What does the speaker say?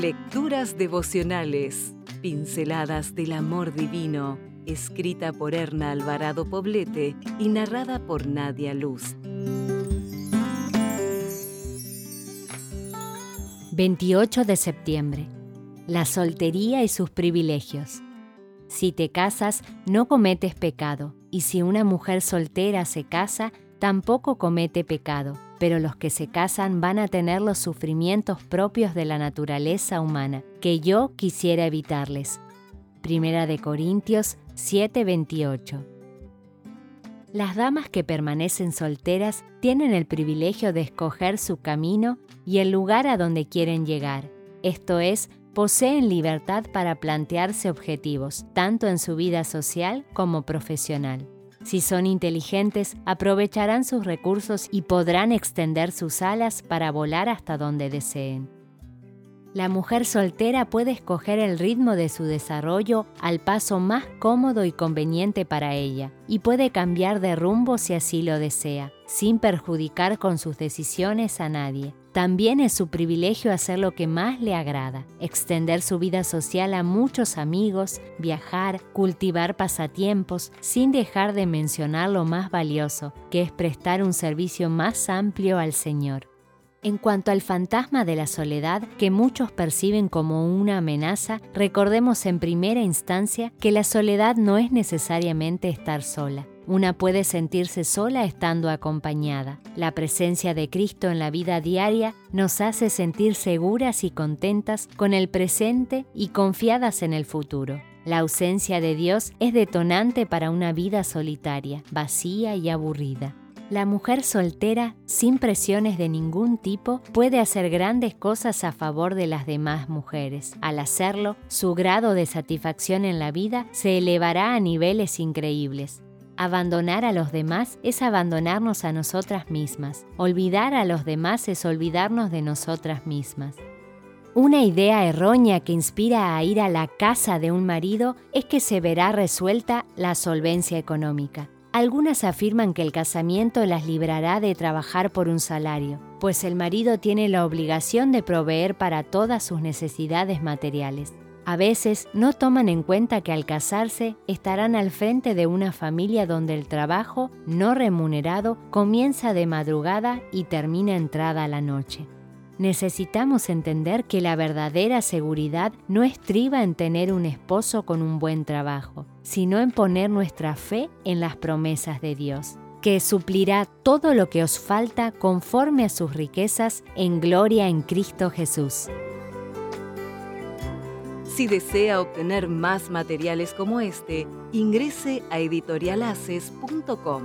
Lecturas devocionales, pinceladas del amor divino, escrita por Erna Alvarado Poblete y narrada por Nadia Luz. 28 de septiembre. La soltería y sus privilegios. Si te casas, no cometes pecado, y si una mujer soltera se casa, tampoco comete pecado, pero los que se casan van a tener los sufrimientos propios de la naturaleza humana, que yo quisiera evitarles. Primera de Corintios 7:28. Las damas que permanecen solteras tienen el privilegio de escoger su camino y el lugar a donde quieren llegar, esto es, poseen libertad para plantearse objetivos, tanto en su vida social como profesional. Si son inteligentes, aprovecharán sus recursos y podrán extender sus alas para volar hasta donde deseen. La mujer soltera puede escoger el ritmo de su desarrollo al paso más cómodo y conveniente para ella, y puede cambiar de rumbo si así lo desea, sin perjudicar con sus decisiones a nadie. También es su privilegio hacer lo que más le agrada, extender su vida social a muchos amigos, viajar, cultivar pasatiempos, sin dejar de mencionar lo más valioso, que es prestar un servicio más amplio al Señor. En cuanto al fantasma de la soledad, que muchos perciben como una amenaza, recordemos en primera instancia que la soledad no es necesariamente estar sola. Una puede sentirse sola estando acompañada. La presencia de Cristo en la vida diaria nos hace sentir seguras y contentas con el presente y confiadas en el futuro. La ausencia de Dios es detonante para una vida solitaria, vacía y aburrida. La mujer soltera, sin presiones de ningún tipo, puede hacer grandes cosas a favor de las demás mujeres. Al hacerlo, su grado de satisfacción en la vida se elevará a niveles increíbles. Abandonar a los demás es abandonarnos a nosotras mismas. Olvidar a los demás es olvidarnos de nosotras mismas. Una idea errónea que inspira a ir a la casa de un marido es que se verá resuelta la solvencia económica. Algunas afirman que el casamiento las librará de trabajar por un salario, pues el marido tiene la obligación de proveer para todas sus necesidades materiales. A veces no toman en cuenta que al casarse estarán al frente de una familia donde el trabajo no remunerado comienza de madrugada y termina entrada a la noche necesitamos entender que la verdadera seguridad no estriba en tener un esposo con un buen trabajo, sino en poner nuestra fe en las promesas de Dios, que suplirá todo lo que os falta conforme a sus riquezas en gloria en Cristo Jesús. Si desea obtener más materiales como este, ingrese a editorialaces.com.